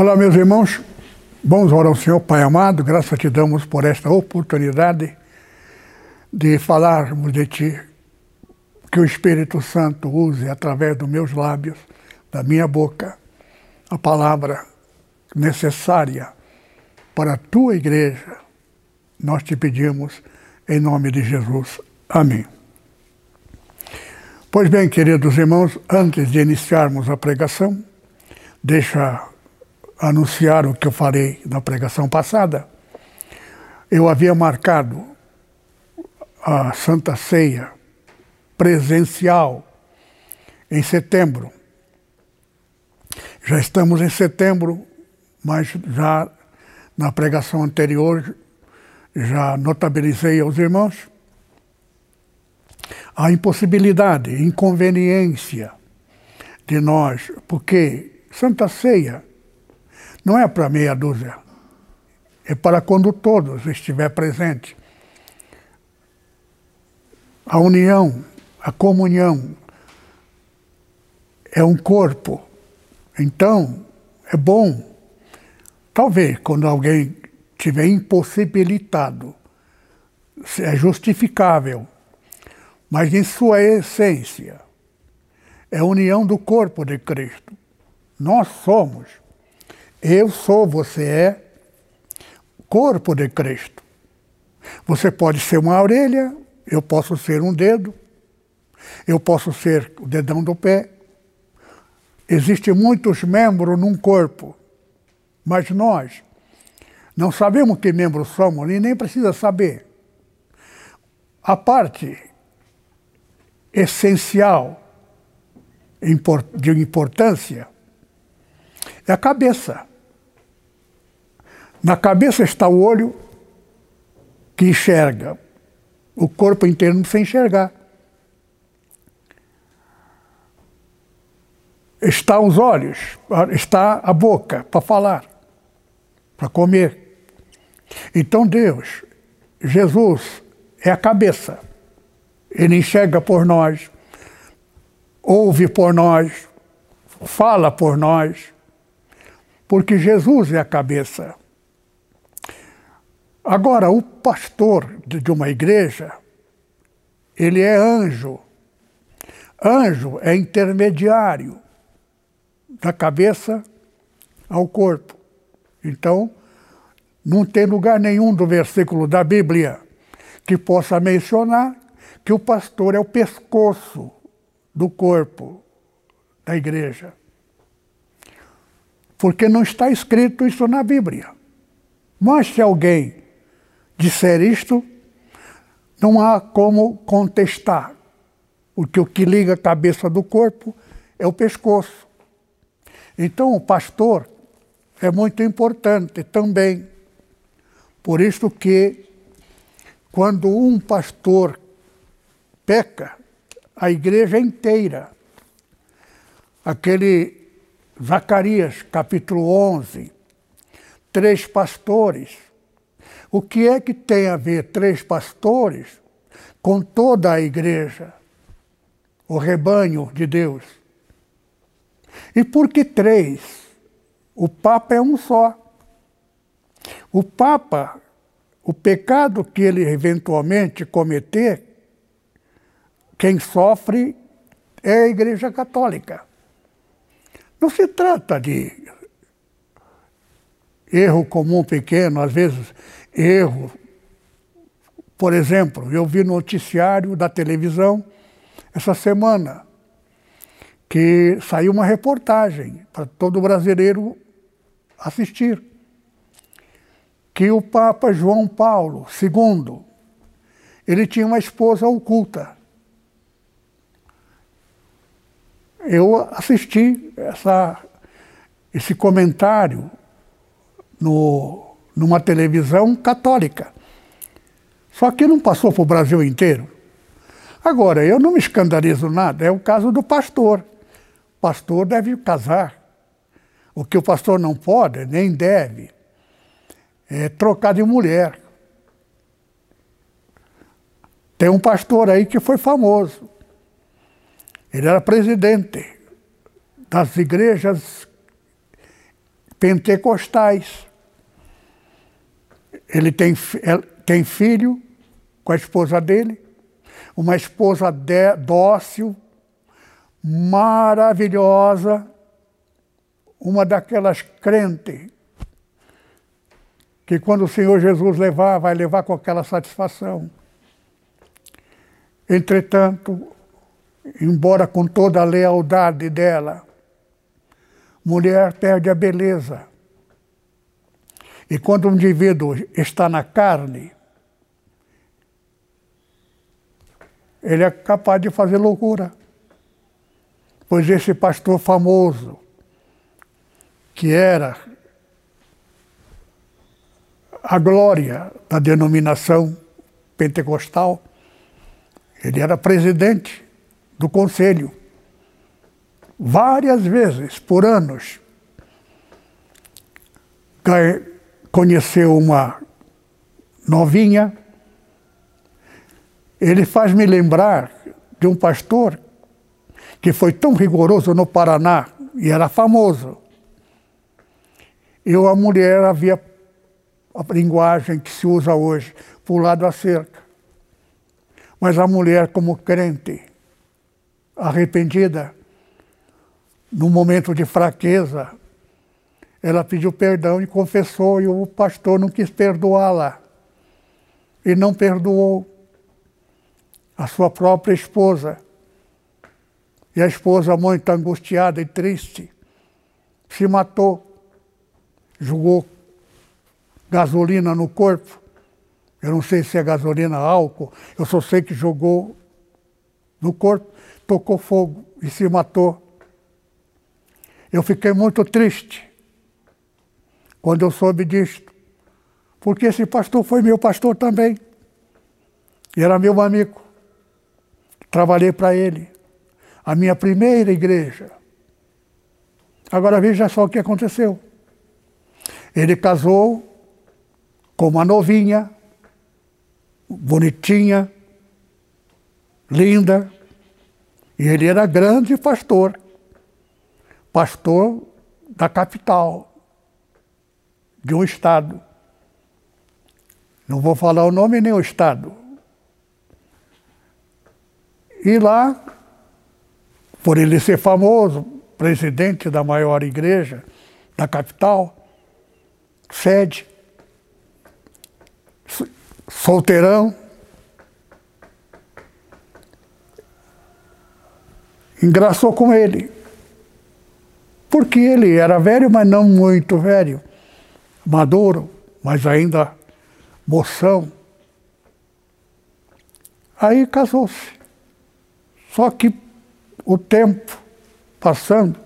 Olá, meus irmãos. Vamos orar ao Senhor, Pai amado. Graças te damos por esta oportunidade de falarmos de Ti. Que o Espírito Santo use através dos meus lábios, da minha boca, a palavra necessária para a Tua igreja. Nós te pedimos em nome de Jesus. Amém. Pois bem, queridos irmãos, antes de iniciarmos a pregação, deixa anunciar o que eu falei na pregação passada, eu havia marcado a Santa Ceia presencial em setembro. Já estamos em setembro, mas já na pregação anterior já notabilizei aos irmãos a impossibilidade, inconveniência de nós, porque Santa Ceia não é para meia dúzia, é para quando todos estiver presente. A união, a comunhão é um corpo. Então, é bom. Talvez quando alguém estiver impossibilitado, é justificável, mas em sua essência é a união do corpo de Cristo. Nós somos eu sou, você é corpo de Cristo. Você pode ser uma orelha, eu posso ser um dedo, eu posso ser o dedão do pé. Existem muitos membros num corpo, mas nós não sabemos que membros somos e nem precisa saber. A parte essencial de importância é a cabeça. Na cabeça está o olho que enxerga, o corpo inteiro não precisa enxergar. Está os olhos, está a boca para falar, para comer. Então Deus, Jesus, é a cabeça. Ele enxerga por nós, ouve por nós, fala por nós, porque Jesus é a cabeça. Agora, o pastor de uma igreja, ele é anjo. Anjo é intermediário da cabeça ao corpo. Então, não tem lugar nenhum do versículo da Bíblia que possa mencionar que o pastor é o pescoço do corpo da igreja. Porque não está escrito isso na Bíblia. Mas se alguém disser isto, não há como contestar, porque o que liga a cabeça do corpo é o pescoço. Então, o pastor é muito importante também. Por isso que, quando um pastor peca, a igreja inteira, aquele Zacarias capítulo 11, três pastores, o que é que tem a ver três pastores com toda a igreja, o rebanho de Deus? E por que três? O Papa é um só. O Papa, o pecado que ele eventualmente cometer, quem sofre é a Igreja Católica. Não se trata de erro comum pequeno, às vezes erro. Por exemplo, eu vi no noticiário da televisão essa semana que saiu uma reportagem para todo brasileiro assistir que o Papa João Paulo II ele tinha uma esposa oculta. Eu assisti essa, esse comentário no, numa televisão católica. Só que não passou para o Brasil inteiro. Agora, eu não me escandalizo nada, é o caso do pastor. O pastor deve casar. O que o pastor não pode, nem deve, é trocar de mulher. Tem um pastor aí que foi famoso. Ele era presidente das igrejas pentecostais. Ele tem, tem filho com a esposa dele, uma esposa de, dócil, maravilhosa, uma daquelas crentes que quando o Senhor Jesus levar, vai levar com aquela satisfação. Entretanto, embora com toda a lealdade dela, mulher perde a beleza. E quando um indivíduo está na carne, ele é capaz de fazer loucura. Pois esse pastor famoso, que era a glória da denominação pentecostal, ele era presidente do conselho. Várias vezes, por anos, conheceu uma novinha. Ele faz me lembrar de um pastor que foi tão rigoroso no Paraná e era famoso. Eu, a mulher, havia a linguagem que se usa hoje, pulado a cerca. Mas a mulher, como crente, arrependida, no momento de fraqueza, ela pediu perdão e confessou, e o pastor não quis perdoá-la. E não perdoou a sua própria esposa. E a esposa, muito angustiada e triste, se matou, jogou gasolina no corpo eu não sei se é gasolina, álcool, eu só sei que jogou no corpo, tocou fogo e se matou. Eu fiquei muito triste quando eu soube disto, porque esse pastor foi meu pastor também. Era meu amigo. Trabalhei para ele. A minha primeira igreja. Agora veja só o que aconteceu. Ele casou com uma novinha, bonitinha, linda, e ele era grande pastor, pastor da capital, de um estado. Não vou falar o nome nem o estado. E lá, por ele ser famoso, presidente da maior igreja da capital, sede, solteirão. Engraçou com ele. Porque ele era velho, mas não muito velho. Maduro, mas ainda moção. Aí casou-se. Só que o tempo passando,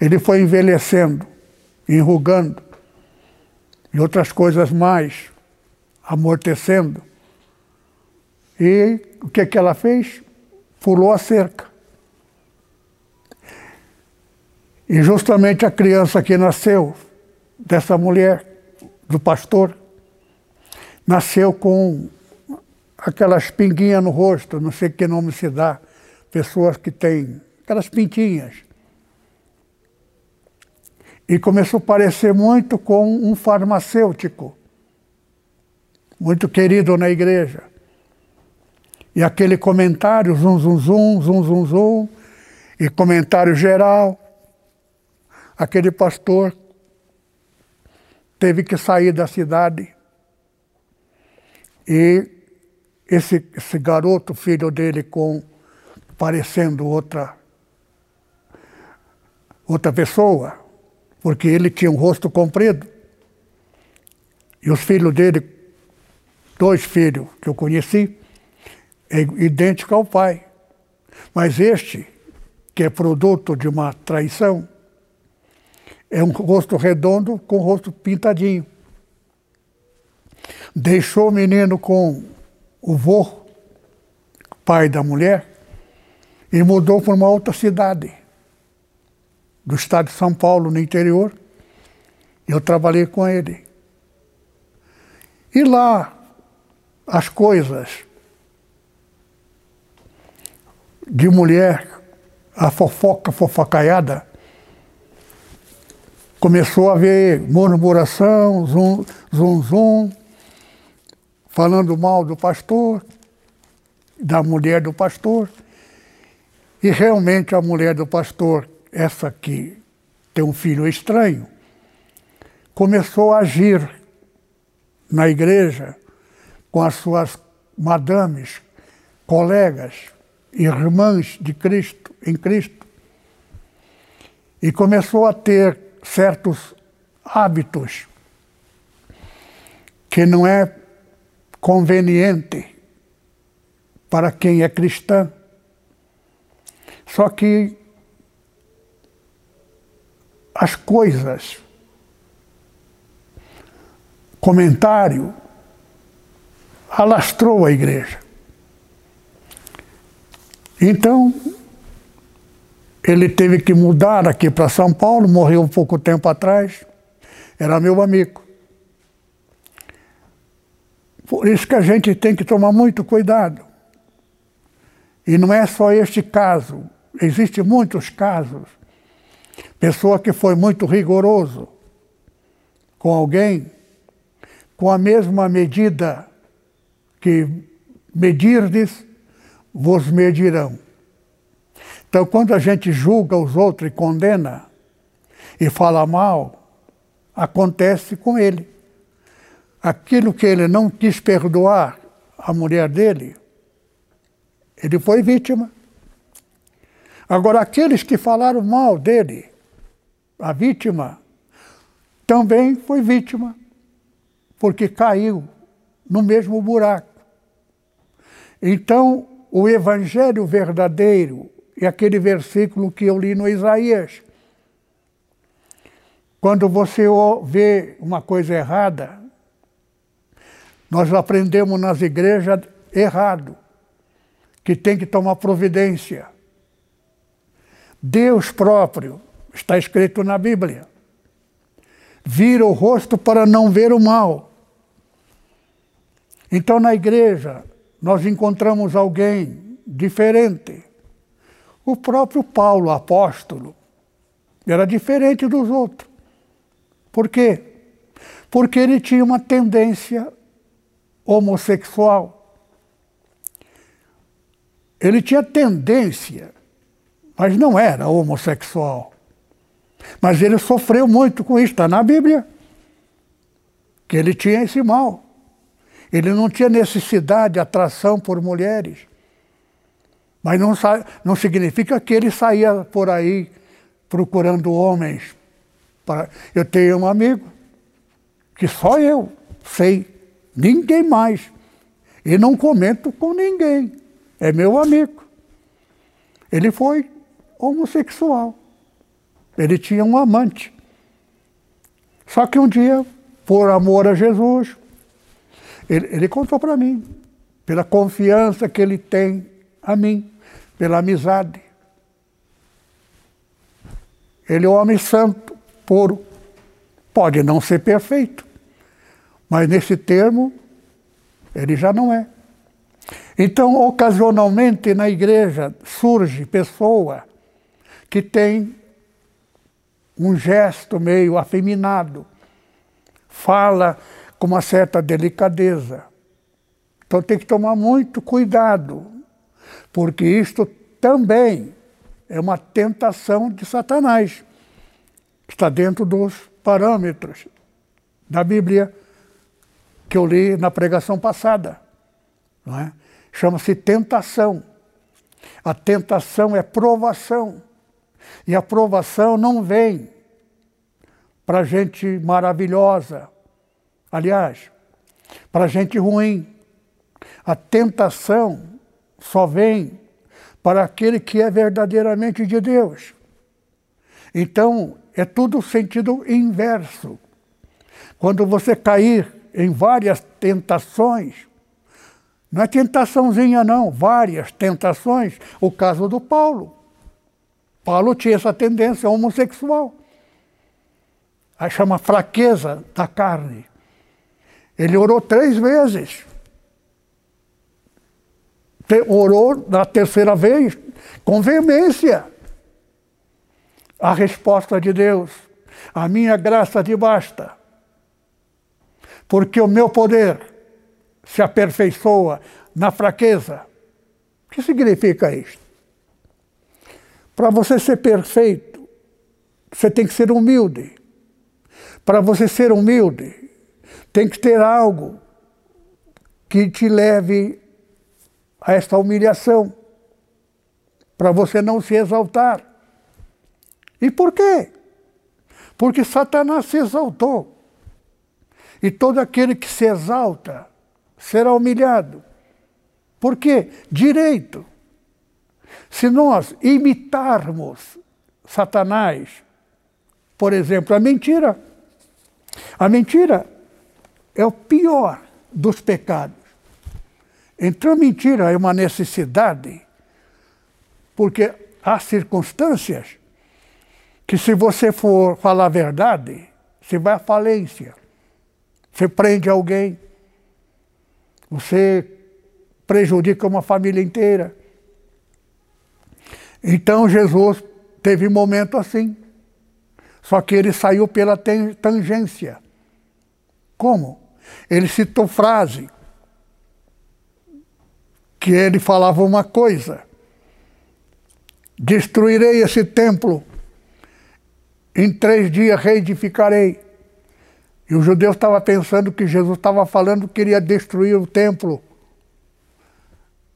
ele foi envelhecendo, enrugando e outras coisas mais amortecendo. E o que, que ela fez? Pulou a cerca. E justamente a criança que nasceu dessa mulher, do pastor, nasceu com aquelas pinguinhas no rosto, não sei que nome se dá, pessoas que têm aquelas pintinhas. E começou a parecer muito com um farmacêutico muito querido na igreja. E aquele comentário, zum, zum, zum, zum, zum, zum, e comentário geral, aquele pastor teve que sair da cidade. E esse, esse garoto, filho dele, com parecendo outra, outra pessoa, porque ele tinha um rosto comprido, e os filhos dele dois filhos que eu conheci, é idêntico ao pai. Mas este, que é produto de uma traição, é um rosto redondo com rosto pintadinho. Deixou o menino com o vô, pai da mulher, e mudou para uma outra cidade do estado de São Paulo, no interior. Eu trabalhei com ele. E lá, as coisas de mulher, a fofoca fofocaiada, começou a haver murmuração, zum, zum, zum, falando mal do pastor, da mulher do pastor. E realmente a mulher do pastor, essa que tem um filho estranho, começou a agir na igreja com as suas madames, colegas, irmãs de Cristo, em Cristo. E começou a ter certos hábitos que não é conveniente para quem é cristão. Só que as coisas, comentário, alastrou a igreja. Então, ele teve que mudar aqui para São Paulo, morreu um pouco tempo atrás, era meu amigo. Por isso que a gente tem que tomar muito cuidado. E não é só este caso, existem muitos casos. Pessoa que foi muito rigoroso com alguém, com a mesma medida que medirdes, vos medirão. Então, quando a gente julga os outros e condena e fala mal, acontece com ele. Aquilo que ele não quis perdoar a mulher dele, ele foi vítima. Agora, aqueles que falaram mal dele, a vítima, também foi vítima, porque caiu no mesmo buraco. Então, o evangelho verdadeiro é aquele versículo que eu li no Isaías. Quando você vê uma coisa errada, nós aprendemos nas igrejas errado, que tem que tomar providência. Deus próprio, está escrito na Bíblia, vira o rosto para não ver o mal. Então, na igreja, nós encontramos alguém diferente o próprio Paulo, apóstolo, era diferente dos outros. Por quê? Porque ele tinha uma tendência homossexual. Ele tinha tendência, mas não era homossexual. Mas ele sofreu muito com isso, está na Bíblia. Que ele tinha esse mal. Ele não tinha necessidade, atração por mulheres. Mas não, não significa que ele saía por aí procurando homens. Para... Eu tenho um amigo que só eu sei, ninguém mais. E não comento com ninguém. É meu amigo. Ele foi homossexual. Ele tinha um amante. Só que um dia, por amor a Jesus, ele, ele contou para mim, pela confiança que ele tem a mim pela amizade. Ele é um homem santo, puro. Pode não ser perfeito, mas nesse termo ele já não é. Então, ocasionalmente na igreja surge pessoa que tem um gesto meio afeminado, fala com uma certa delicadeza. Então tem que tomar muito cuidado porque isto também é uma tentação de Satanás, está dentro dos parâmetros da Bíblia que eu li na pregação passada. É? Chama-se tentação. A tentação é provação. E a provação não vem para gente maravilhosa. Aliás, para gente ruim. A tentação só vem para aquele que é verdadeiramente de Deus. Então, é tudo sentido inverso. Quando você cair em várias tentações, não é tentaçãozinha, não, várias tentações. O caso do Paulo. Paulo tinha essa tendência homossexual. Aí chama fraqueza da carne. Ele orou três vezes. Orou na terceira vez com veemência. A resposta de Deus: a minha graça te basta, porque o meu poder se aperfeiçoa na fraqueza. O que significa isto? Para você ser perfeito, você tem que ser humilde. Para você ser humilde, tem que ter algo que te leve a esta humilhação, para você não se exaltar. E por quê? Porque Satanás se exaltou. E todo aquele que se exalta será humilhado. Por quê? Direito. Se nós imitarmos Satanás, por exemplo, a mentira, a mentira é o pior dos pecados. Então, a mentira é uma necessidade, porque há circunstâncias que, se você for falar a verdade, você vai à falência. Você prende alguém, você prejudica uma família inteira. Então, Jesus teve um momento assim. Só que ele saiu pela tangência. Como? Ele citou frase que ele falava uma coisa: Destruirei esse templo, em três dias reedificarei. E o judeu estava pensando que Jesus estava falando que queria destruir o templo.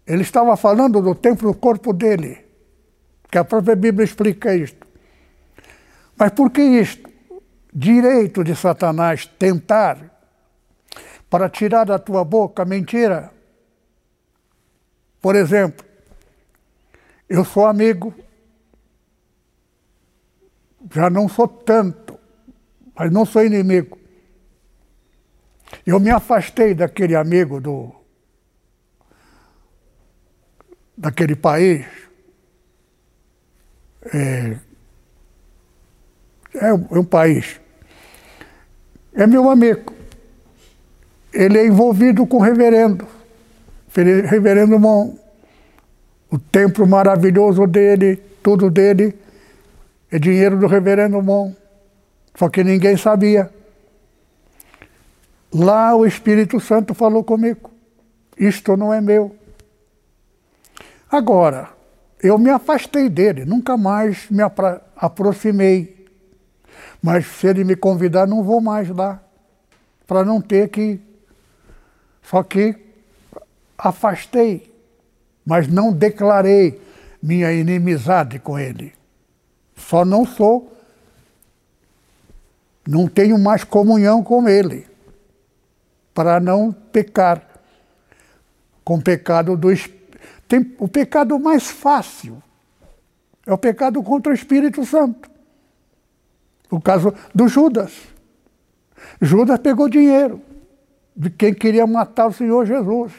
Ele estava falando do templo do corpo dele, que a própria Bíblia explica isto. Mas por que isto? Direito de Satanás tentar para tirar da tua boca mentira. Por exemplo, eu sou amigo, já não sou tanto, mas não sou inimigo. Eu me afastei daquele amigo do daquele país é, é um, é um país. É meu amigo. Ele é envolvido com o reverendo. Reverendo Mon. O templo maravilhoso dele, tudo dele, é dinheiro do reverendo Mon. Só que ninguém sabia. Lá o Espírito Santo falou comigo. Isto não é meu. Agora, eu me afastei dele, nunca mais me aproximei. Mas se ele me convidar, não vou mais lá, para não ter que. Só que afastei, mas não declarei minha inimizade com ele. Só não sou, não tenho mais comunhão com ele, para não pecar com o pecado do Tem o pecado mais fácil é o pecado contra o Espírito Santo. O caso do Judas. Judas pegou dinheiro de quem queria matar o Senhor Jesus,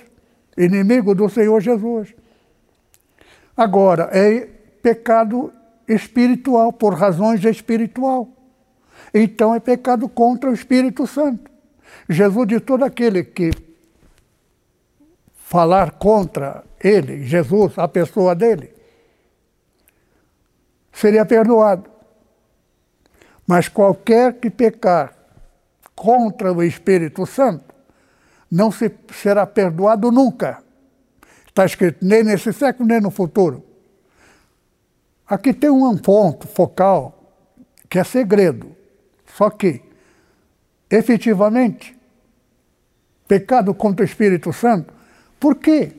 inimigo do Senhor Jesus. Agora, é pecado espiritual, por razões espiritual. Então é pecado contra o Espírito Santo. Jesus de todo aquele que falar contra ele, Jesus, a pessoa dele, seria perdoado. Mas qualquer que pecar contra o Espírito Santo não se será perdoado nunca. Está escrito nem nesse século nem no futuro. Aqui tem um ponto focal que é segredo. Só que, efetivamente, pecado contra o Espírito Santo, por quê?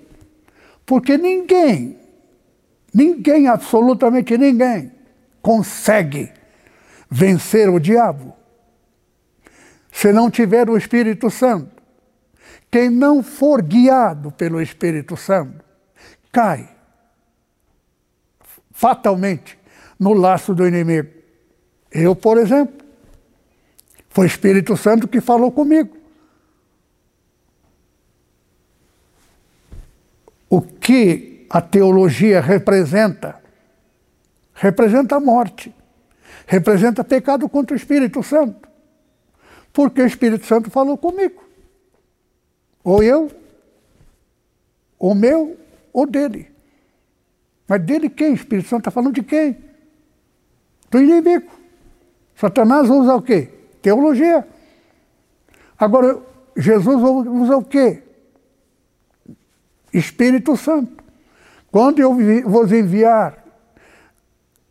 Porque ninguém, ninguém, absolutamente ninguém, consegue vencer o diabo se não tiver o Espírito Santo. Quem não for guiado pelo Espírito Santo cai fatalmente no laço do inimigo. Eu, por exemplo, foi o Espírito Santo que falou comigo. O que a teologia representa? Representa a morte. Representa pecado contra o Espírito Santo. Porque o Espírito Santo falou comigo. Ou eu, ou meu, ou dele. Mas dele quem? O Espírito Santo está falando de quem? Do inimigo. Satanás usa o quê? Teologia. Agora, Jesus usa o quê? Espírito Santo. Quando eu vos enviar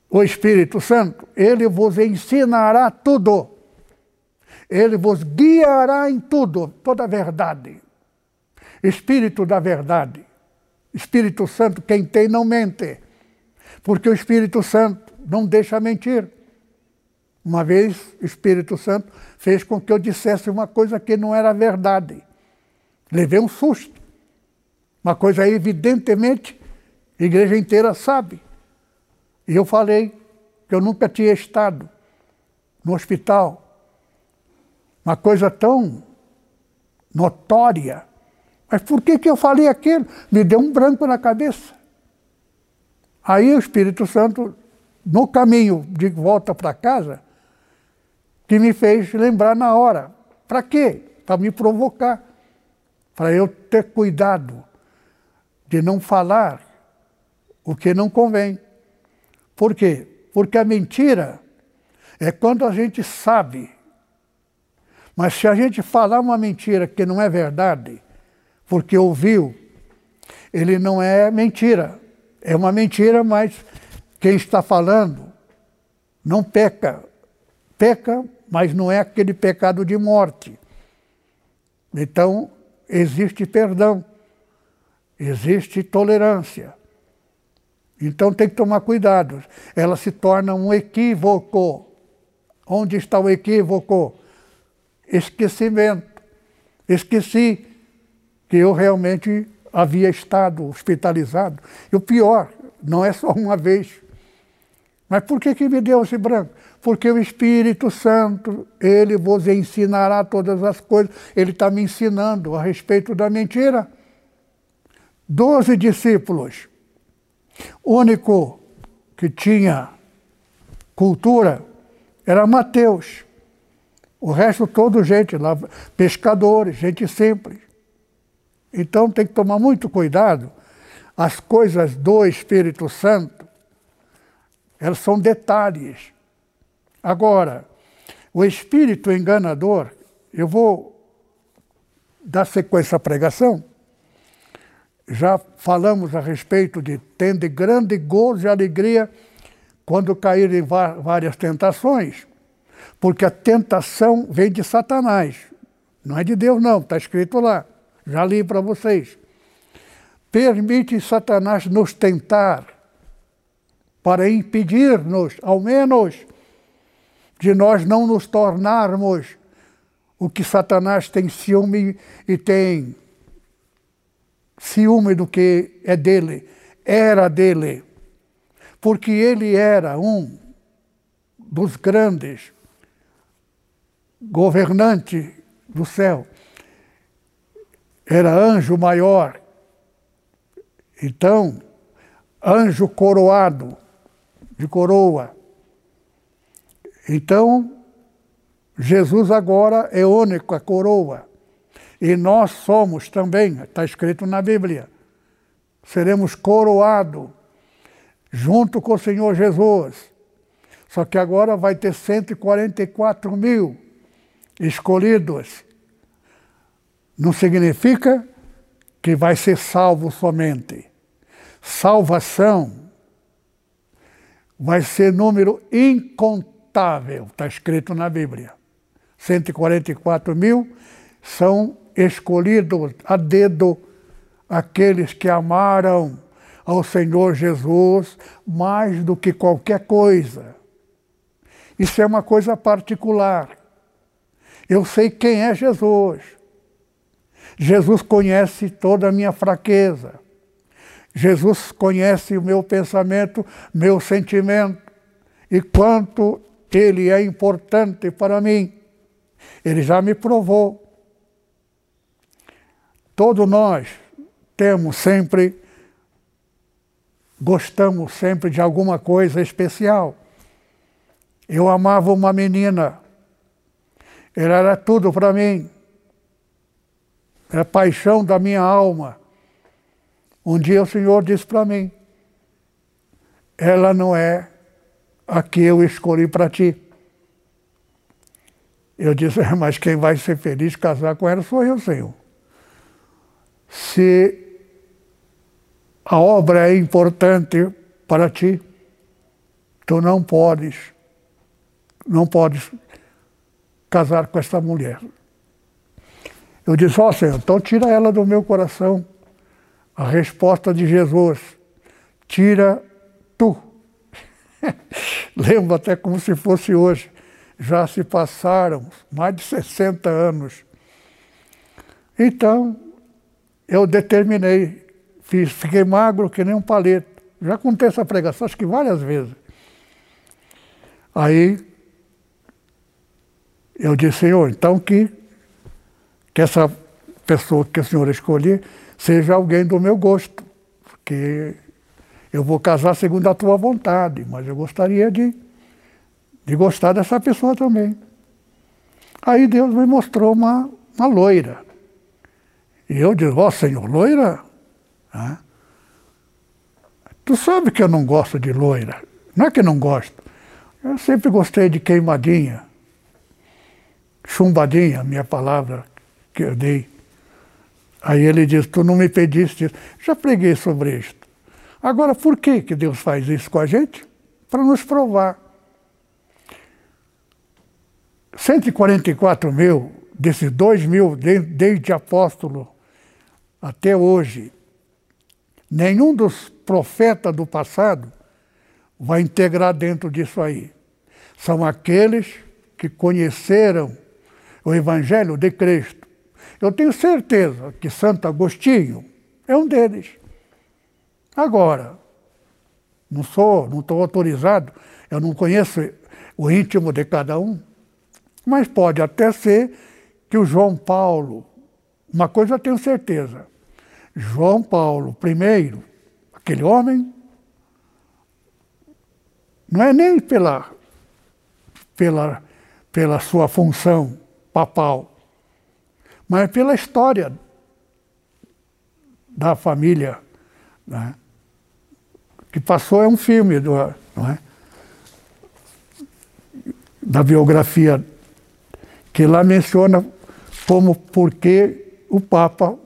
o Espírito Santo, ele vos ensinará tudo. Ele vos guiará em tudo, toda a verdade. Espírito da verdade. Espírito Santo, quem tem não mente. Porque o Espírito Santo não deixa mentir. Uma vez, o Espírito Santo fez com que eu dissesse uma coisa que não era verdade. Levei um susto. Uma coisa evidentemente a igreja inteira sabe. E eu falei que eu nunca tinha estado no hospital. Uma coisa tão notória. Mas por que, que eu falei aquilo? Me deu um branco na cabeça. Aí o Espírito Santo, no caminho de volta para casa, que me fez lembrar na hora. Para quê? Para me provocar. Para eu ter cuidado de não falar o que não convém. Por quê? Porque a mentira é quando a gente sabe. Mas se a gente falar uma mentira que não é verdade, porque ouviu, ele não é mentira. É uma mentira, mas quem está falando não peca. Peca, mas não é aquele pecado de morte. Então, existe perdão, existe tolerância. Então tem que tomar cuidado. Ela se torna um equívoco. Onde está o equívoco? Esquecimento. Esqueci que eu realmente havia estado hospitalizado. E o pior, não é só uma vez. Mas por que, que me deu esse branco? Porque o Espírito Santo, ele vos ensinará todas as coisas. Ele está me ensinando a respeito da mentira. Doze discípulos. Único que tinha cultura era Mateus. O resto todo gente lá, pescadores, gente simples. Então tem que tomar muito cuidado. As coisas do Espírito Santo, elas são detalhes. Agora, o espírito enganador, eu vou dar sequência à pregação. Já falamos a respeito de tende grande gozo e alegria quando caírem várias tentações, porque a tentação vem de Satanás, não é de Deus, não, está escrito lá. Já li para vocês. Permite Satanás nos tentar para impedir-nos, ao menos, de nós não nos tornarmos o que Satanás tem ciúme e tem ciúme do que é dele, era dele, porque ele era um dos grandes governantes do céu era anjo maior. Então, anjo coroado, de coroa. Então, Jesus agora é único, a coroa. E nós somos também, está escrito na Bíblia, seremos coroados junto com o Senhor Jesus. Só que agora vai ter 144 mil escolhidos não significa que vai ser salvo somente. Salvação vai ser número incontável, está escrito na Bíblia. 144 mil são escolhidos a dedo aqueles que amaram ao Senhor Jesus mais do que qualquer coisa. Isso é uma coisa particular. Eu sei quem é Jesus. Jesus conhece toda a minha fraqueza. Jesus conhece o meu pensamento, meu sentimento. E quanto ele é importante para mim. Ele já me provou. Todos nós temos sempre, gostamos sempre de alguma coisa especial. Eu amava uma menina, ela era tudo para mim, era a paixão da minha alma. Um dia o Senhor disse para mim: ela não é a que eu escolhi para ti. Eu disse, mas quem vai ser feliz casar com ela sou eu, Senhor. Se a obra é importante para ti, tu não podes, não podes casar com esta mulher. Eu disse, ó oh, Senhor, então tira ela do meu coração. A resposta de Jesus, tira tu. Lembro até como se fosse hoje. Já se passaram mais de 60 anos. Então, eu determinei, fiz, fiquei magro que nem um palito. Já contei essa pregação, acho que várias vezes. Aí eu disse, Senhor, então que, que essa pessoa que o Senhor escolher seja alguém do meu gosto, porque eu vou casar segundo a tua vontade, mas eu gostaria de, de gostar dessa pessoa também. Aí Deus me mostrou uma, uma loira. E eu disse, ó oh, Senhor, loira? Tu sabe que eu não gosto de loira. Não é que não gosto. Eu sempre gostei de queimadinha. Chumbadinha, minha palavra que eu dei. Aí ele disse, tu não me pediste isso. Já preguei sobre isto. Agora, por que, que Deus faz isso com a gente? Para nos provar. 144 mil desses 2 mil, desde apóstolo até hoje, nenhum dos profetas do passado vai integrar dentro disso aí. São aqueles que conheceram o Evangelho de Cristo. Eu tenho certeza que Santo Agostinho é um deles. Agora, não sou, não estou autorizado, eu não conheço o íntimo de cada um, mas pode até ser que o João Paulo, uma coisa eu tenho certeza, João Paulo I, aquele homem, não é nem pela, pela, pela sua função papal, mas pela história da família, né? que passou é um filme do, é? da biografia que lá menciona como porque o Papa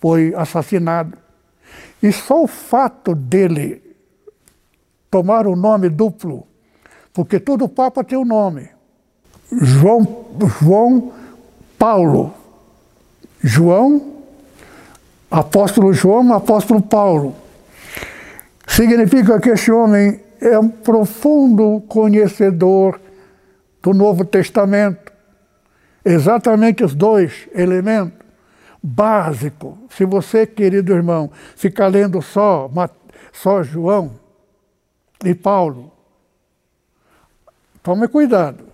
foi assassinado. E só o fato dele tomar o nome duplo, porque todo Papa tem o um nome. João, João Paulo. João, apóstolo João, apóstolo Paulo. Significa que esse homem é um profundo conhecedor do Novo Testamento. Exatamente os dois elementos básico. Se você, querido irmão, ficar lendo só, só João e Paulo, tome cuidado.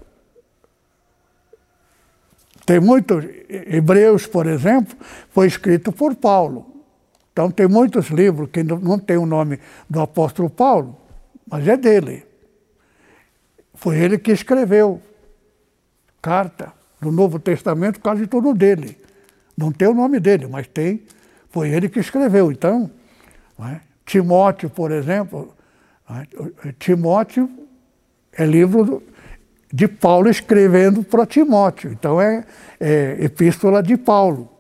Tem muitos, Hebreus, por exemplo, foi escrito por Paulo. Então tem muitos livros que não tem o nome do apóstolo Paulo, mas é dele. Foi ele que escreveu carta do Novo Testamento, quase tudo dele. Não tem o nome dele, mas tem, foi ele que escreveu. Então, é? Timóteo, por exemplo, é? Timóteo é livro de Paulo escrevendo para Timóteo. Então é, é epístola de Paulo.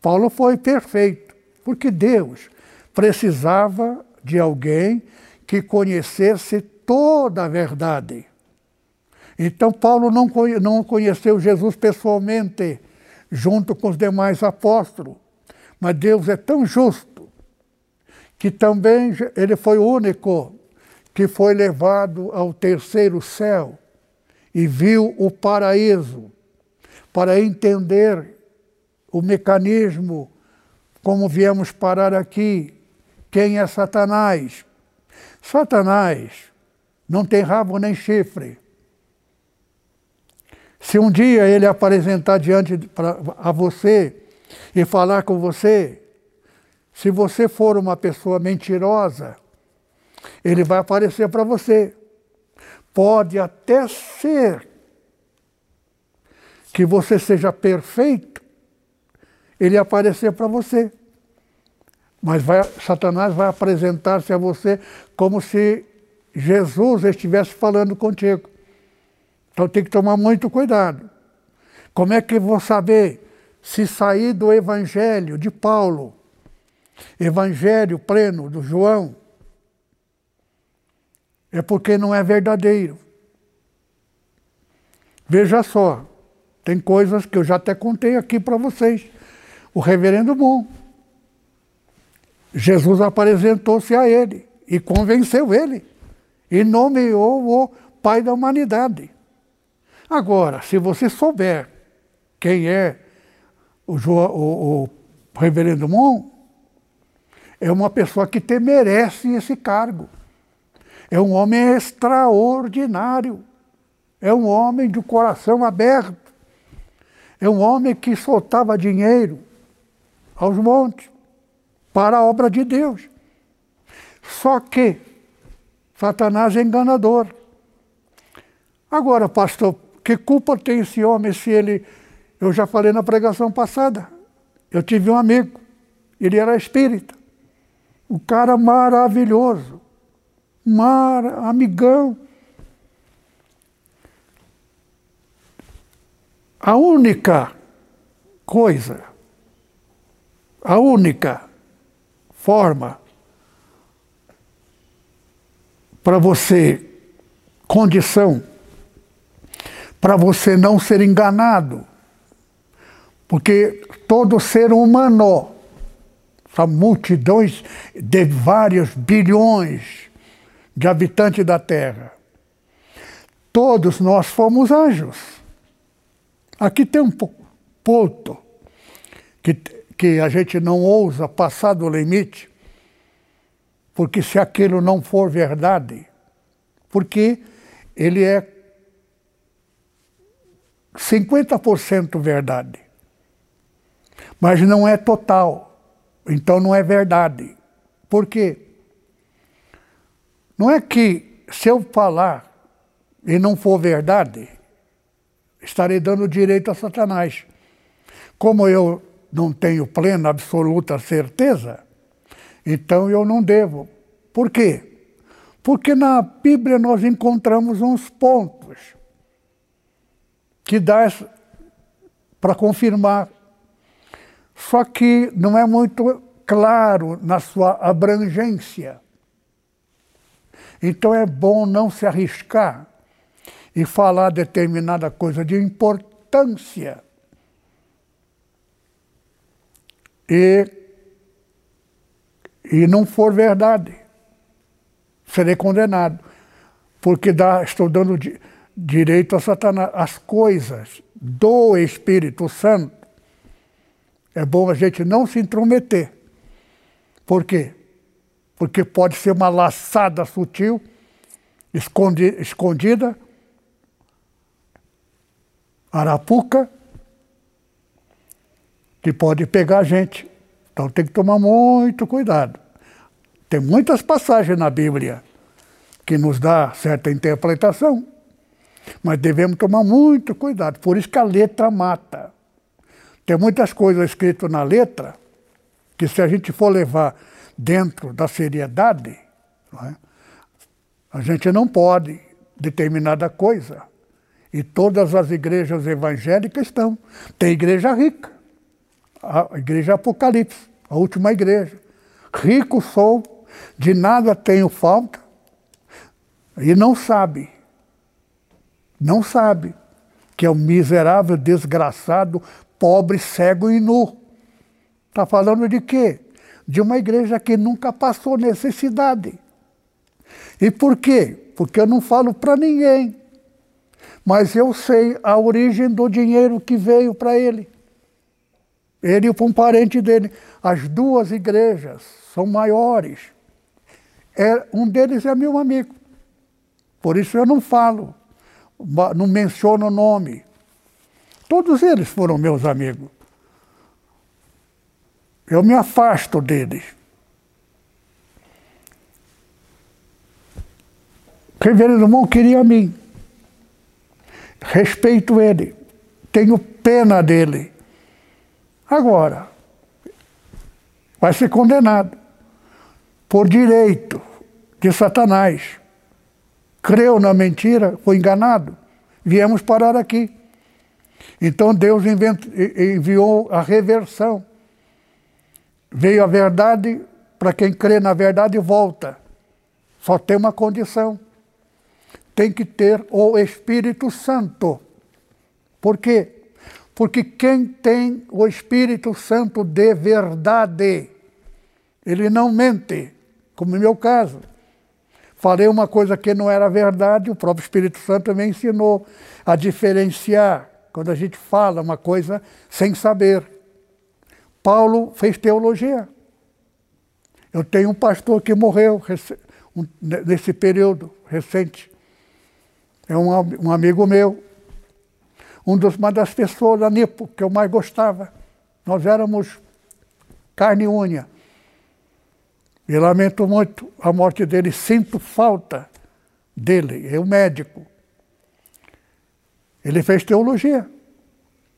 Paulo foi perfeito, porque Deus precisava de alguém que conhecesse toda a verdade. Então Paulo não conheceu Jesus pessoalmente, junto com os demais apóstolos. Mas Deus é tão justo que também ele foi o único que foi levado ao terceiro céu e viu o paraíso para entender o mecanismo como viemos parar aqui. Quem é Satanás? Satanás não tem rabo nem chifre. Se um dia ele apresentar diante pra, a você e falar com você, se você for uma pessoa mentirosa, ele vai aparecer para você. Pode até ser que você seja perfeito, ele aparecer para você. Mas vai, Satanás vai apresentar-se a você como se Jesus estivesse falando contigo. Então tem que tomar muito cuidado. Como é que eu vou saber se sair do Evangelho de Paulo, Evangelho pleno do João, é porque não é verdadeiro. Veja só, tem coisas que eu já até contei aqui para vocês. O reverendo Mon. Jesus apresentou-se a ele e convenceu ele e nomeou o pai da humanidade. Agora, se você souber quem é o, o, o reverendo Mon, é uma pessoa que te merece esse cargo. É um homem extraordinário. É um homem de coração aberto. É um homem que soltava dinheiro aos montes para a obra de Deus. Só que Satanás é enganador. Agora, pastor, que culpa tem esse homem se ele. Eu já falei na pregação passada. Eu tive um amigo, ele era espírita. Um cara maravilhoso. Mar, amigão. A única coisa, a única forma para você, condição para você não ser enganado. Porque todo ser humano, são multidões de vários bilhões de habitantes da Terra, todos nós fomos anjos. Aqui tem um ponto que, que a gente não ousa passar do limite, porque se aquilo não for verdade, porque ele é 50% verdade. Mas não é total. Então não é verdade. Por quê? Não é que se eu falar e não for verdade, estarei dando direito a Satanás. Como eu não tenho plena, absoluta certeza, então eu não devo. Por quê? Porque na Bíblia nós encontramos uns pontos que dá para confirmar. Só que não é muito claro na sua abrangência. Então é bom não se arriscar e falar determinada coisa de importância. E, e não for verdade, serei condenado. Porque dá, estou dando direito a Satanás. As coisas do Espírito Santo, é bom a gente não se intrometer. Por quê? Porque pode ser uma laçada sutil, escondida, arapuca, que pode pegar a gente. Então tem que tomar muito cuidado. Tem muitas passagens na Bíblia que nos dá certa interpretação. Mas devemos tomar muito cuidado. Por isso que a letra mata. Tem muitas coisas escritas na letra que, se a gente for levar dentro da seriedade, é? a gente não pode determinada coisa. E todas as igrejas evangélicas estão. Tem igreja rica, a igreja Apocalipse, a última igreja. Rico sou, de nada tenho falta, e não sabe não sabe que é um miserável, desgraçado, pobre, cego e nu. Está falando de quê? De uma igreja que nunca passou necessidade. E por quê? Porque eu não falo para ninguém. Mas eu sei a origem do dinheiro que veio para ele. Ele e um parente dele. As duas igrejas são maiores. É, um deles é meu amigo. Por isso eu não falo, não menciono o nome. Todos eles foram meus amigos. Eu me afasto deles. Reverendo irmão queria a mim. Respeito ele. Tenho pena dele. Agora, vai ser condenado por direito de Satanás. Creu na mentira, foi enganado. Viemos parar aqui. Então Deus enviou a reversão. Veio a verdade, para quem crê na verdade volta. Só tem uma condição. Tem que ter o Espírito Santo. Por quê? Porque quem tem o Espírito Santo de verdade, ele não mente, como no meu caso. Falei uma coisa que não era verdade, o próprio Espírito Santo me ensinou a diferenciar quando a gente fala uma coisa sem saber. Paulo fez teologia. Eu tenho um pastor que morreu nesse período recente. É um, um amigo meu um dos, uma das pessoas da Nipo que eu mais gostava. Nós éramos carne e unha. E lamento muito a morte dele, sinto falta dele, eu médico. Ele fez teologia,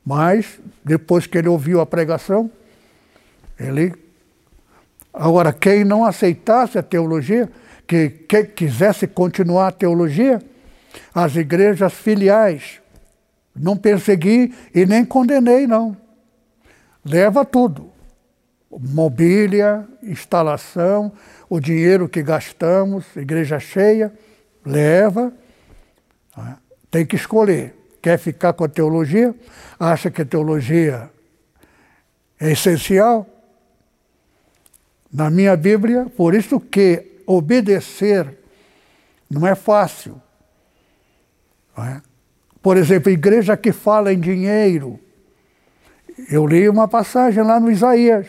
mas depois que ele ouviu a pregação, ele. Agora, quem não aceitasse a teologia, que, que quisesse continuar a teologia, as igrejas filiais não persegui e nem condenei, não. Leva tudo. Mobília, instalação, o dinheiro que gastamos, igreja cheia, leva. Tem que escolher. Quer ficar com a teologia? Acha que a teologia é essencial? Na minha Bíblia, por isso que obedecer não é fácil. Não é? Por exemplo, igreja que fala em dinheiro. Eu li uma passagem lá no Isaías.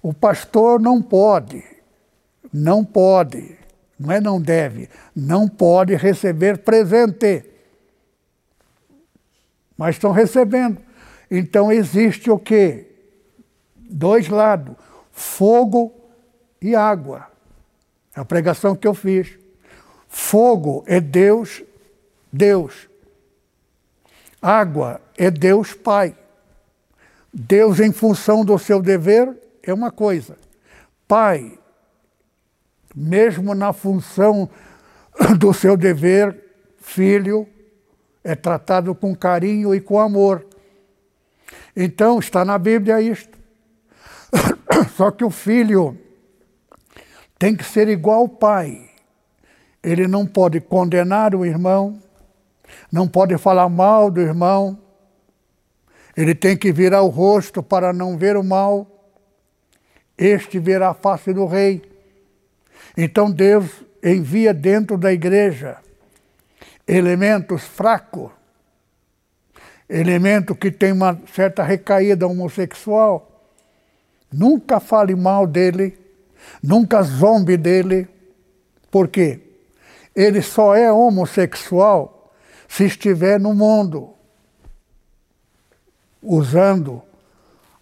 O pastor não pode, não pode, não é não deve, não pode receber presente. Mas estão recebendo. Então existe o quê? Dois lados, fogo e água. É a pregação que eu fiz. Fogo é Deus, Deus. Água é Deus Pai. Deus, em função do seu dever, é uma coisa. Pai, mesmo na função do seu dever, filho, é tratado com carinho e com amor. Então, está na Bíblia isto. Só que o filho tem que ser igual ao pai. Ele não pode condenar o irmão, não pode falar mal do irmão, ele tem que virar o rosto para não ver o mal, este verá a face do rei. Então Deus envia dentro da igreja elementos fracos, elemento que tem uma certa recaída homossexual. Nunca fale mal dele, nunca zombe dele. Por quê? Ele só é homossexual se estiver no mundo, usando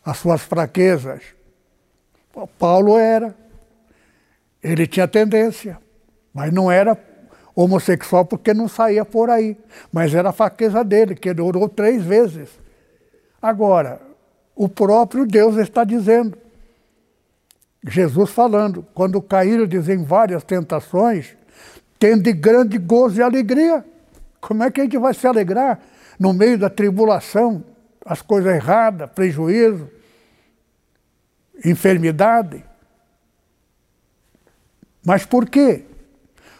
as suas fraquezas. Paulo era. Ele tinha tendência, mas não era homossexual porque não saía por aí. Mas era a fraqueza dele, que ele orou três vezes. Agora, o próprio Deus está dizendo. Jesus falando, quando caíram em várias tentações, tende grande gozo e alegria. Como é que a gente vai se alegrar no meio da tribulação, as coisas erradas, prejuízo, enfermidade? Mas por quê?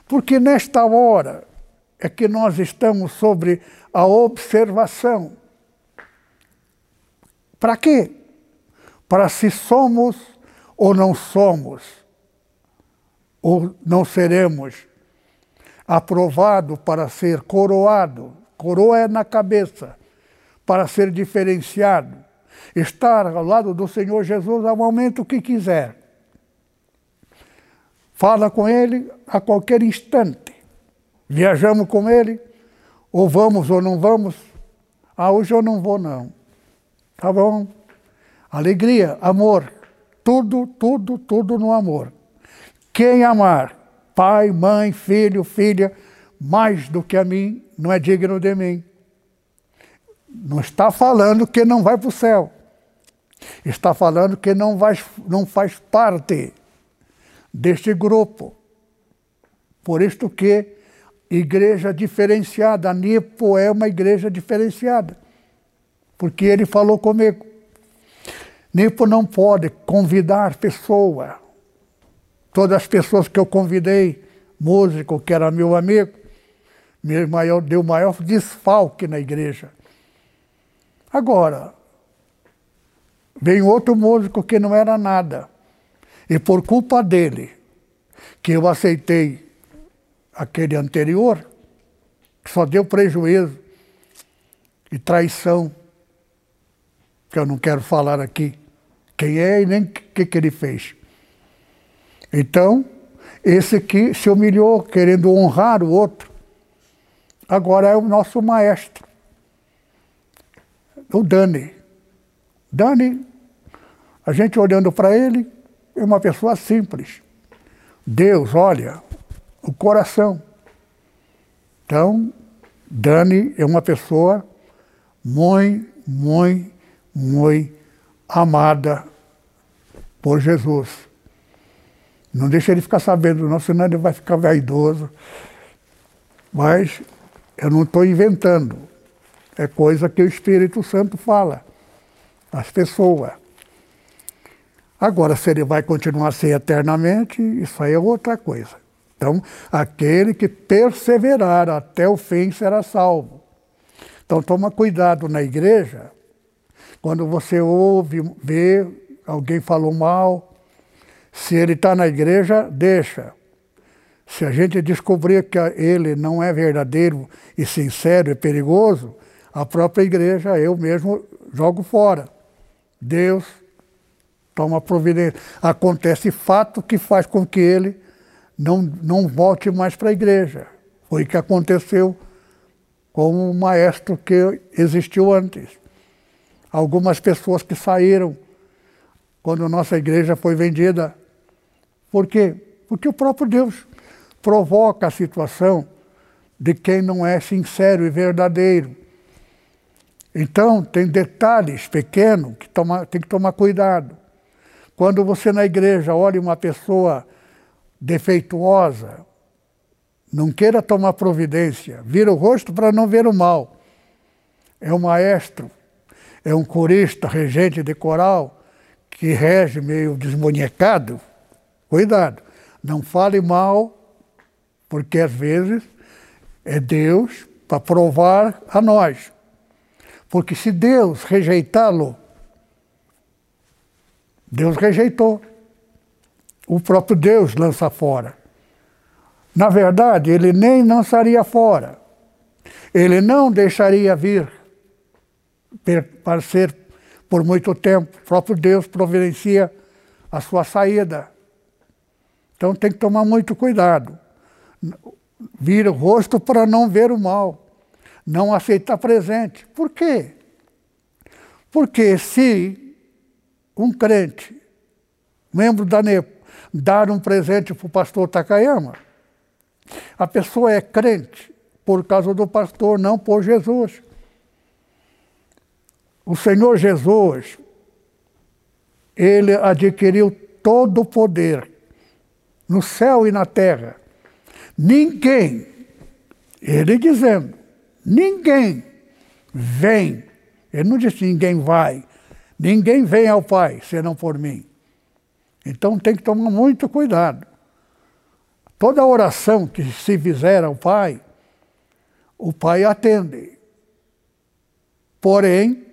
Porque nesta hora é que nós estamos sobre a observação. Para quê? Para se somos ou não somos, ou não seremos aprovado para ser coroado, coroa é na cabeça, para ser diferenciado, estar ao lado do Senhor Jesus ao momento que quiser. Fala com Ele a qualquer instante. Viajamos com ele, ou vamos ou não vamos. Ah, hoje eu não vou não. Tá bom. Alegria, amor, tudo, tudo, tudo no amor. Quem amar, pai, mãe, filho, filha, mais do que a mim, não é digno de mim. Não está falando que não vai para o céu. Está falando que não, vai, não faz parte deste grupo. Por isto que igreja diferenciada, a Nipo é uma igreja diferenciada. Porque ele falou comigo. Nipo não pode convidar pessoa. Todas as pessoas que eu convidei, músico que era meu amigo, meu maior, deu maior desfalque na igreja. Agora, Veio outro músico que não era nada. E por culpa dele, que eu aceitei aquele anterior, que só deu prejuízo e traição, que eu não quero falar aqui quem é e nem o que, que ele fez. Então, esse aqui se humilhou, querendo honrar o outro. Agora é o nosso maestro, o Dani. Dani a gente olhando para ele, é uma pessoa simples. Deus olha o coração. Então, Dani é uma pessoa muito, muito, muito amada por Jesus. Não deixa ele ficar sabendo, não, senão ele vai ficar vaidoso. Mas eu não estou inventando. É coisa que o Espírito Santo fala às pessoas. Agora, se ele vai continuar a ser eternamente, isso aí é outra coisa. Então, aquele que perseverar até o fim será salvo. Então, toma cuidado na igreja, quando você ouve, vê, alguém falou mal, se ele está na igreja, deixa. Se a gente descobrir que ele não é verdadeiro e sincero e perigoso, a própria igreja, eu mesmo jogo fora. Deus toma providência. Acontece fato que faz com que ele não, não volte mais para a igreja. Foi o que aconteceu com o maestro que existiu antes. Algumas pessoas que saíram quando nossa igreja foi vendida. Por quê? Porque o próprio Deus provoca a situação de quem não é sincero e verdadeiro. Então, tem detalhes pequenos que toma, tem que tomar cuidado. Quando você na igreja olha uma pessoa defeituosa, não queira tomar providência, vira o rosto para não ver o mal. É um maestro, é um corista, regente de coral, que rege meio desmonhecado. Cuidado, não fale mal, porque às vezes é Deus para provar a nós. Porque se Deus rejeitá-lo, Deus rejeitou. O próprio Deus lança fora. Na verdade, ele nem lançaria fora. Ele não deixaria vir para ser por muito tempo. O próprio Deus providencia a sua saída. Então tem que tomar muito cuidado. Vira o rosto para não ver o mal. Não aceitar presente. Por quê? Porque se um crente, membro da NEPO, dar um presente para o pastor Takayama, a pessoa é crente por causa do pastor, não por Jesus. O Senhor Jesus, ele adquiriu todo o poder no céu e na terra. Ninguém, ele dizendo, ninguém vem, ele não disse ninguém vai, Ninguém vem ao Pai senão por mim. Então tem que tomar muito cuidado. Toda oração que se fizer ao Pai, o Pai atende. Porém,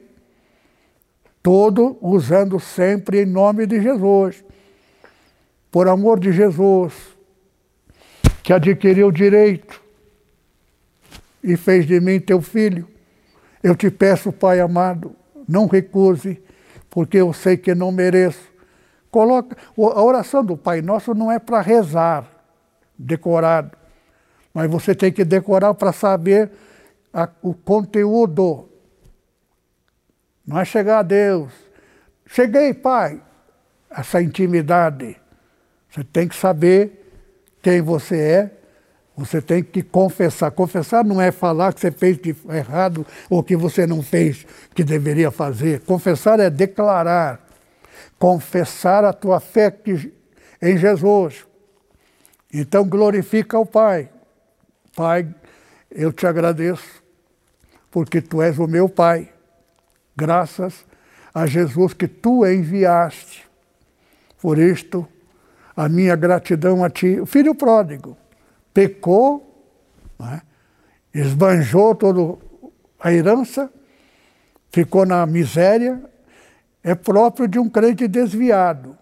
todo usando sempre em nome de Jesus. Por amor de Jesus, que adquiriu o direito e fez de mim teu filho. Eu te peço, Pai amado, não recuse porque eu sei que não mereço. Coloca, a oração do Pai Nosso não é para rezar, decorado, Mas você tem que decorar para saber a, o conteúdo. Não é chegar a Deus. Cheguei, pai. Essa intimidade. Você tem que saber quem você é. Você tem que confessar. Confessar não é falar que você fez de errado ou que você não fez que deveria fazer. Confessar é declarar. Confessar a tua fé em Jesus. Então glorifica o Pai. Pai, eu te agradeço, porque tu és o meu Pai. Graças a Jesus que tu enviaste. Por isto, a minha gratidão a ti. O filho pródigo pecou, né? esbanjou toda a herança, ficou na miséria, é próprio de um crente desviado.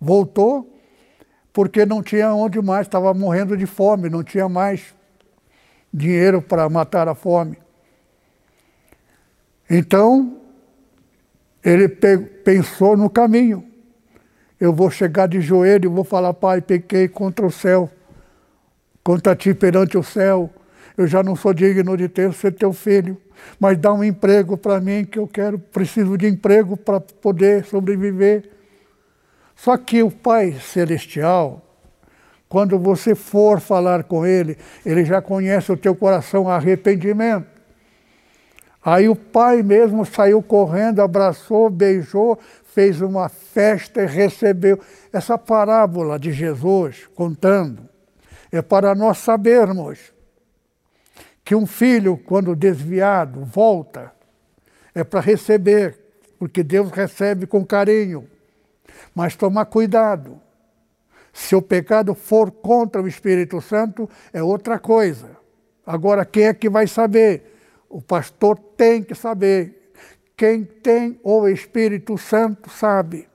Voltou porque não tinha onde mais, estava morrendo de fome, não tinha mais dinheiro para matar a fome. Então, ele pensou no caminho. Eu vou chegar de joelho, vou falar, Pai, pequei contra o céu, contra ti perante o céu. Eu já não sou digno de ter ser teu filho, mas dá um emprego para mim que eu quero, preciso de emprego para poder sobreviver. Só que o Pai Celestial, quando você for falar com Ele, Ele já conhece o teu coração arrependimento. Aí o pai mesmo saiu correndo, abraçou, beijou, fez uma festa e recebeu. Essa parábola de Jesus contando é para nós sabermos que um filho, quando desviado, volta, é para receber, porque Deus recebe com carinho. Mas tomar cuidado. Se o pecado for contra o Espírito Santo, é outra coisa. Agora, quem é que vai saber? O pastor tem que saber. Quem tem o Espírito Santo sabe.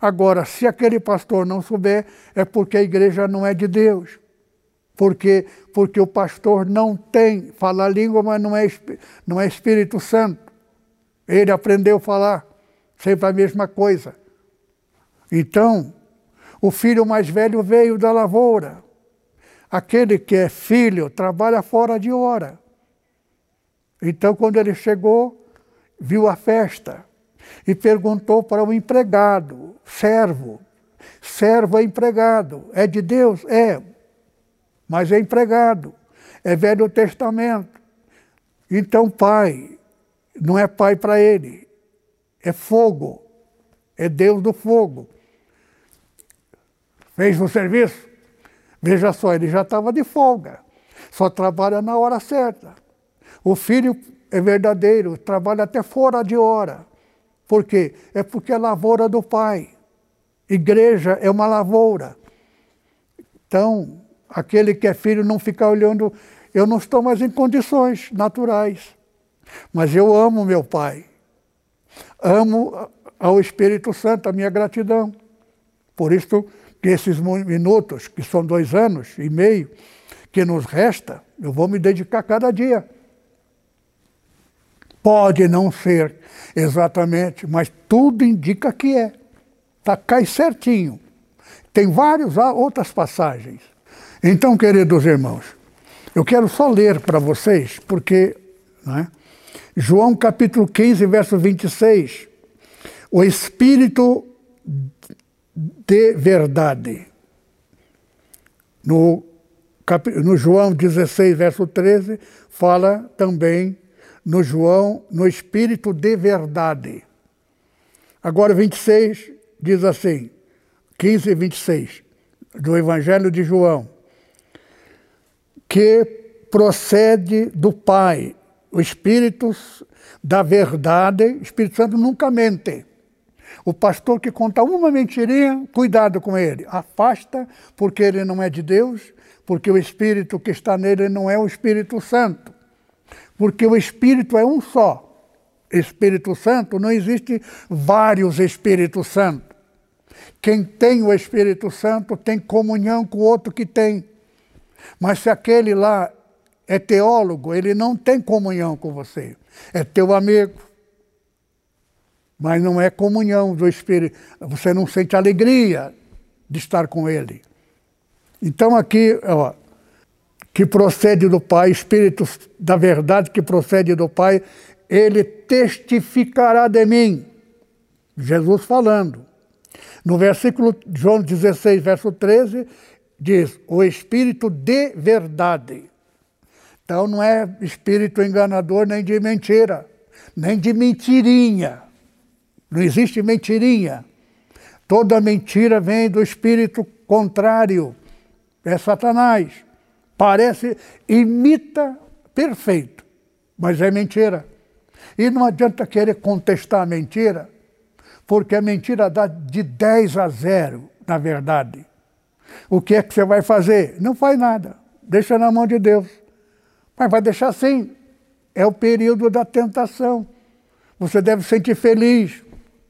Agora, se aquele pastor não souber, é porque a igreja não é de Deus. Porque, porque o pastor não tem, fala língua, mas não é, não é Espírito Santo. Ele aprendeu a falar, sempre a mesma coisa. Então, o filho mais velho veio da lavoura. Aquele que é filho trabalha fora de hora. Então, quando ele chegou, viu a festa e perguntou para o empregado, servo. Servo é empregado. É de Deus? É. Mas é empregado. É Velho Testamento. Então, pai, não é pai para ele. É fogo. É Deus do fogo. Fez o serviço? Veja só, ele já estava de folga. Só trabalha na hora certa. O filho é verdadeiro, trabalha até fora de hora. Por quê? É porque é lavoura do pai. Igreja é uma lavoura. Então, aquele que é filho não fica olhando, eu não estou mais em condições naturais. Mas eu amo meu pai. Amo ao Espírito Santo, a minha gratidão. Por isso, que esses minutos, que são dois anos e meio, que nos resta, eu vou me dedicar cada dia. Pode não ser exatamente, mas tudo indica que é. Está cai certinho. Tem várias outras passagens. Então, queridos irmãos, eu quero só ler para vocês, porque né, João capítulo 15, verso 26, o Espírito de verdade. No, no João 16, verso 13, fala também no João, no Espírito de verdade. Agora 26 diz assim, 15 e 26, do Evangelho de João, que procede do Pai, o Espírito da verdade, Espírito Santo nunca mente. O pastor que conta uma mentirinha, cuidado com ele. Afasta, porque ele não é de Deus, porque o Espírito que está nele não é o Espírito Santo. Porque o Espírito é um só. Espírito Santo, não existe vários Espíritos Santos. Quem tem o Espírito Santo tem comunhão com o outro que tem. Mas se aquele lá é teólogo, ele não tem comunhão com você. É teu amigo, mas não é comunhão do Espírito. Você não sente alegria de estar com Ele. Então aqui, ó, que procede do Pai, Espírito da verdade que procede do Pai, ele testificará de mim. Jesus falando. No versículo João 16, verso 13, diz: o Espírito de verdade. Então não é espírito enganador nem de mentira, nem de mentirinha. Não existe mentirinha. Toda mentira vem do espírito contrário. É Satanás. Parece, imita perfeito, mas é mentira. E não adianta querer contestar a mentira, porque a mentira dá de 10 a 0, na verdade. O que é que você vai fazer? Não faz nada. Deixa na mão de Deus. Mas vai deixar assim. É o período da tentação. Você deve sentir feliz,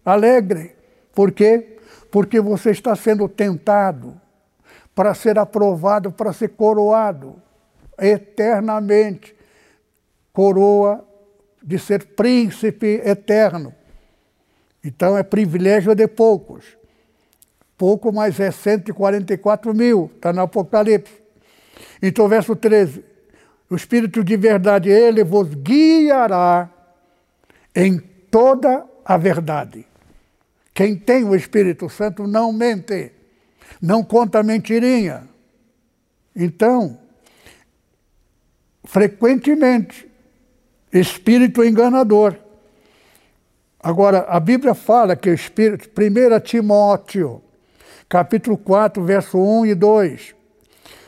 alegre. Por quê? Porque você está sendo tentado para ser aprovado, para ser coroado eternamente. Coroa de ser príncipe eterno. Então é privilégio de poucos. Pouco, mas é 144 mil, está no Apocalipse. Então, verso 13: O Espírito de verdade, ele vos guiará em toda a verdade. Quem tem o Espírito Santo não mente, não conta mentirinha. Então, frequentemente, espírito enganador. Agora, a Bíblia fala que o espírito, 1 Timóteo, capítulo 4, verso 1 e 2,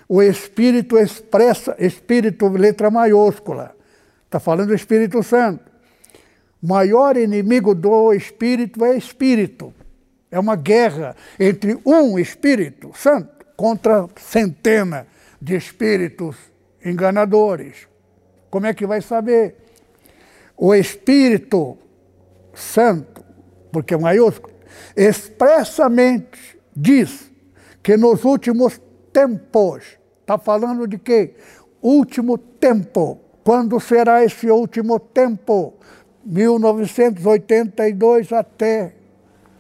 o espírito expressa, espírito letra maiúscula, está falando do Espírito Santo. O maior inimigo do espírito é espírito. É uma guerra entre um Espírito Santo contra centena de espíritos enganadores. Como é que vai saber? O Espírito Santo, porque é maiúsculo, expressamente diz que nos últimos tempos, está falando de quê? Último tempo. Quando será esse último tempo? 1982 até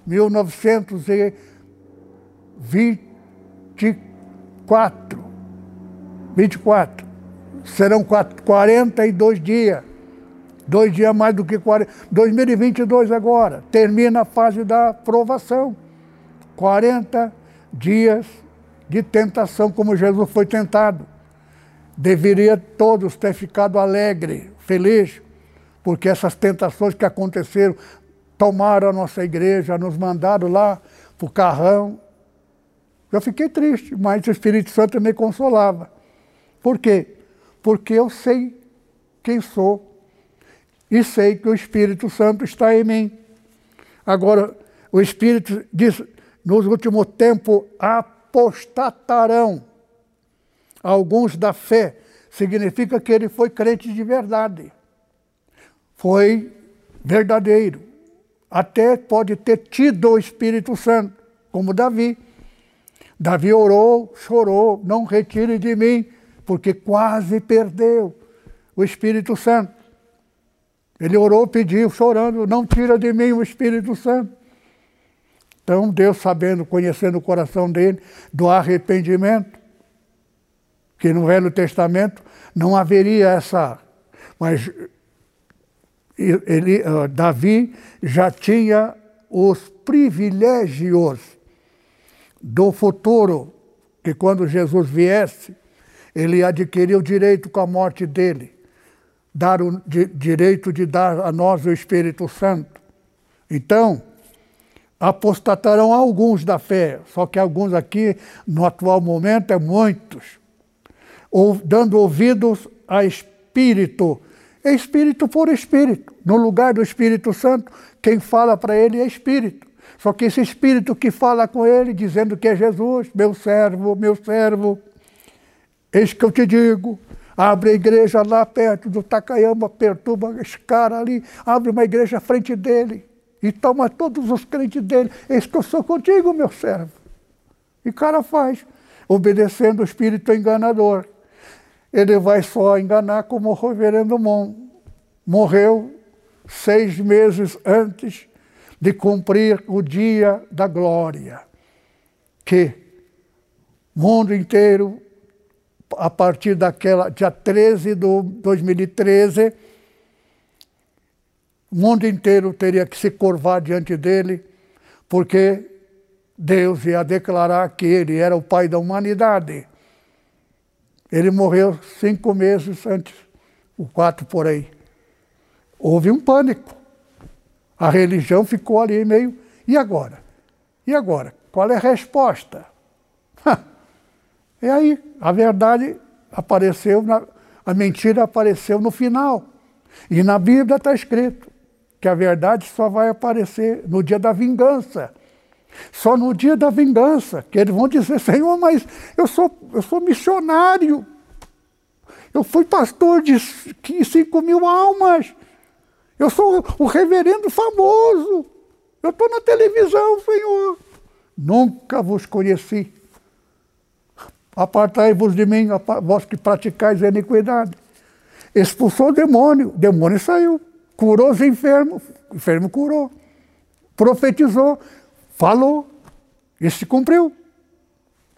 1924. 24. Serão 42 dias. Dois dias mais do que 40. 2022 agora. Termina a fase da aprovação. 40 dias de tentação, como Jesus foi tentado. Deveria todos ter ficado alegre, feliz, porque essas tentações que aconteceram tomaram a nossa igreja, nos mandaram lá para o carrão. Eu fiquei triste, mas o Espírito Santo me consolava. Por quê? Porque eu sei quem sou e sei que o Espírito Santo está em mim. Agora, o Espírito diz: nos últimos tempos apostatarão alguns da fé. Significa que ele foi crente de verdade. Foi verdadeiro. Até pode ter tido o Espírito Santo, como Davi. Davi orou, chorou, não retire de mim, porque quase perdeu o Espírito Santo. Ele orou, pediu, chorando, não tira de mim o Espírito Santo. Então, Deus, sabendo, conhecendo o coração dele, do arrependimento, que no Velho Testamento não haveria essa. Mas ele, uh, Davi já tinha os privilégios do futuro, que quando Jesus viesse, ele adquiriu o direito com a morte dele, dar o di direito de dar a nós o Espírito Santo. Então, apostatarão alguns da fé, só que alguns aqui, no atual momento, é muitos, ou, dando ouvidos a espírito. É espírito por espírito. No lugar do Espírito Santo, quem fala para ele é espírito. Só que esse espírito que fala com ele, dizendo que é Jesus, meu servo, meu servo, eis que eu te digo, abre a igreja lá perto do Takayama, perturba esse cara ali, abre uma igreja à frente dele e toma todos os crentes dele. Eis que eu sou contigo, meu servo. E o cara faz, obedecendo o espírito enganador. Ele vai só enganar como o reverendo Mon. Morreu seis meses antes de cumprir o dia da glória, que o mundo inteiro a partir daquela, dia 13 de 2013, o mundo inteiro teria que se curvar diante dele, porque Deus ia declarar que ele era o pai da humanidade. Ele morreu cinco meses antes, o quatro por aí. Houve um pânico. A religião ficou ali meio. E agora? E agora? Qual é a resposta? e aí, a verdade apareceu, na, a mentira apareceu no final. E na Bíblia está escrito que a verdade só vai aparecer no dia da vingança. Só no dia da vingança, que eles vão dizer, Senhor, mas eu sou, eu sou missionário. Eu fui pastor de 5 mil almas. Eu sou o reverendo famoso. Eu estou na televisão, Senhor. Nunca vos conheci. Apartai-vos de mim, vós que praticais a iniquidade. Expulsou o demônio, o demônio saiu. Curou os enfermos, o enfermo curou. Profetizou, falou. Isso se cumpriu.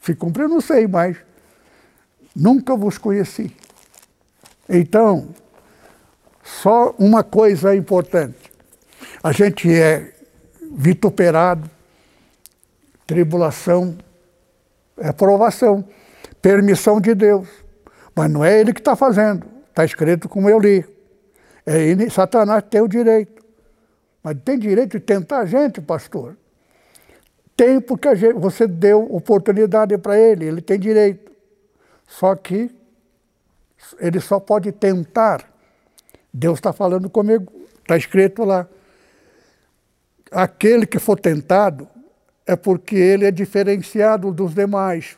Se cumpriu, não sei, mas nunca vos conheci. Então, só uma coisa importante. A gente é vituperado, tribulação, é provação, permissão de Deus. Mas não é ele que está fazendo. Está escrito como eu li. É ele, Satanás tem o direito. Mas tem direito de tentar a gente, pastor? Tem porque gente, você deu oportunidade para ele, ele tem direito. Só que ele só pode tentar. Deus está falando comigo, está escrito lá. Aquele que for tentado é porque ele é diferenciado dos demais.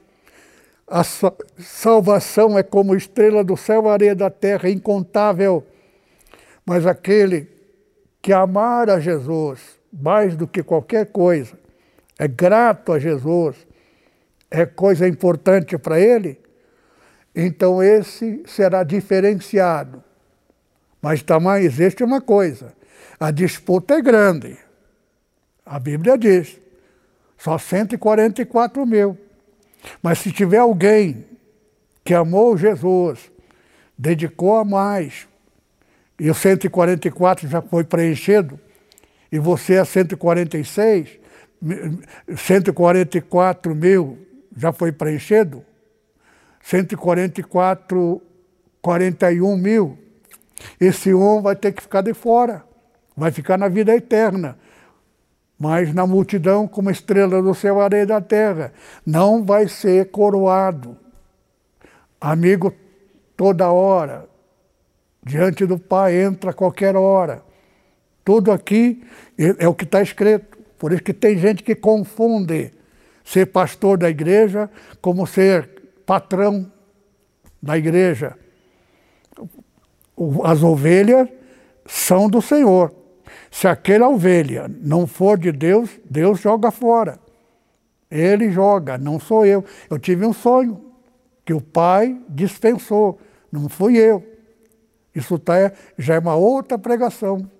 A salvação é como estrela do céu, areia da terra, incontável. Mas aquele que amar a Jesus mais do que qualquer coisa, é grato a Jesus, é coisa importante para ele, então esse será diferenciado. Mas também existe uma coisa: a disputa é grande. A Bíblia diz: só 144 mil. Mas se tiver alguém que amou Jesus, dedicou a mais, e o 144 já foi preenchido, e você é 146, 144 mil já foi preenchido, 144, 41 mil. Esse um vai ter que ficar de fora, vai ficar na vida eterna. Mas na multidão, como estrela do céu, areia da terra, não vai ser coroado. Amigo, toda hora, diante do Pai, entra a qualquer hora. Tudo aqui é, é o que está escrito. Por isso que tem gente que confunde ser pastor da igreja como ser patrão da igreja. As ovelhas são do Senhor. Se aquela ovelha não for de Deus, Deus joga fora. Ele joga, não sou eu. Eu tive um sonho que o pai dispensou, não fui eu. Isso tá, já é uma outra pregação.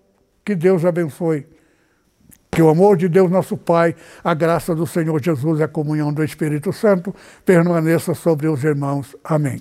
Que Deus abençoe. Que o amor de Deus, nosso Pai, a graça do Senhor Jesus e a comunhão do Espírito Santo permaneça sobre os irmãos. Amém.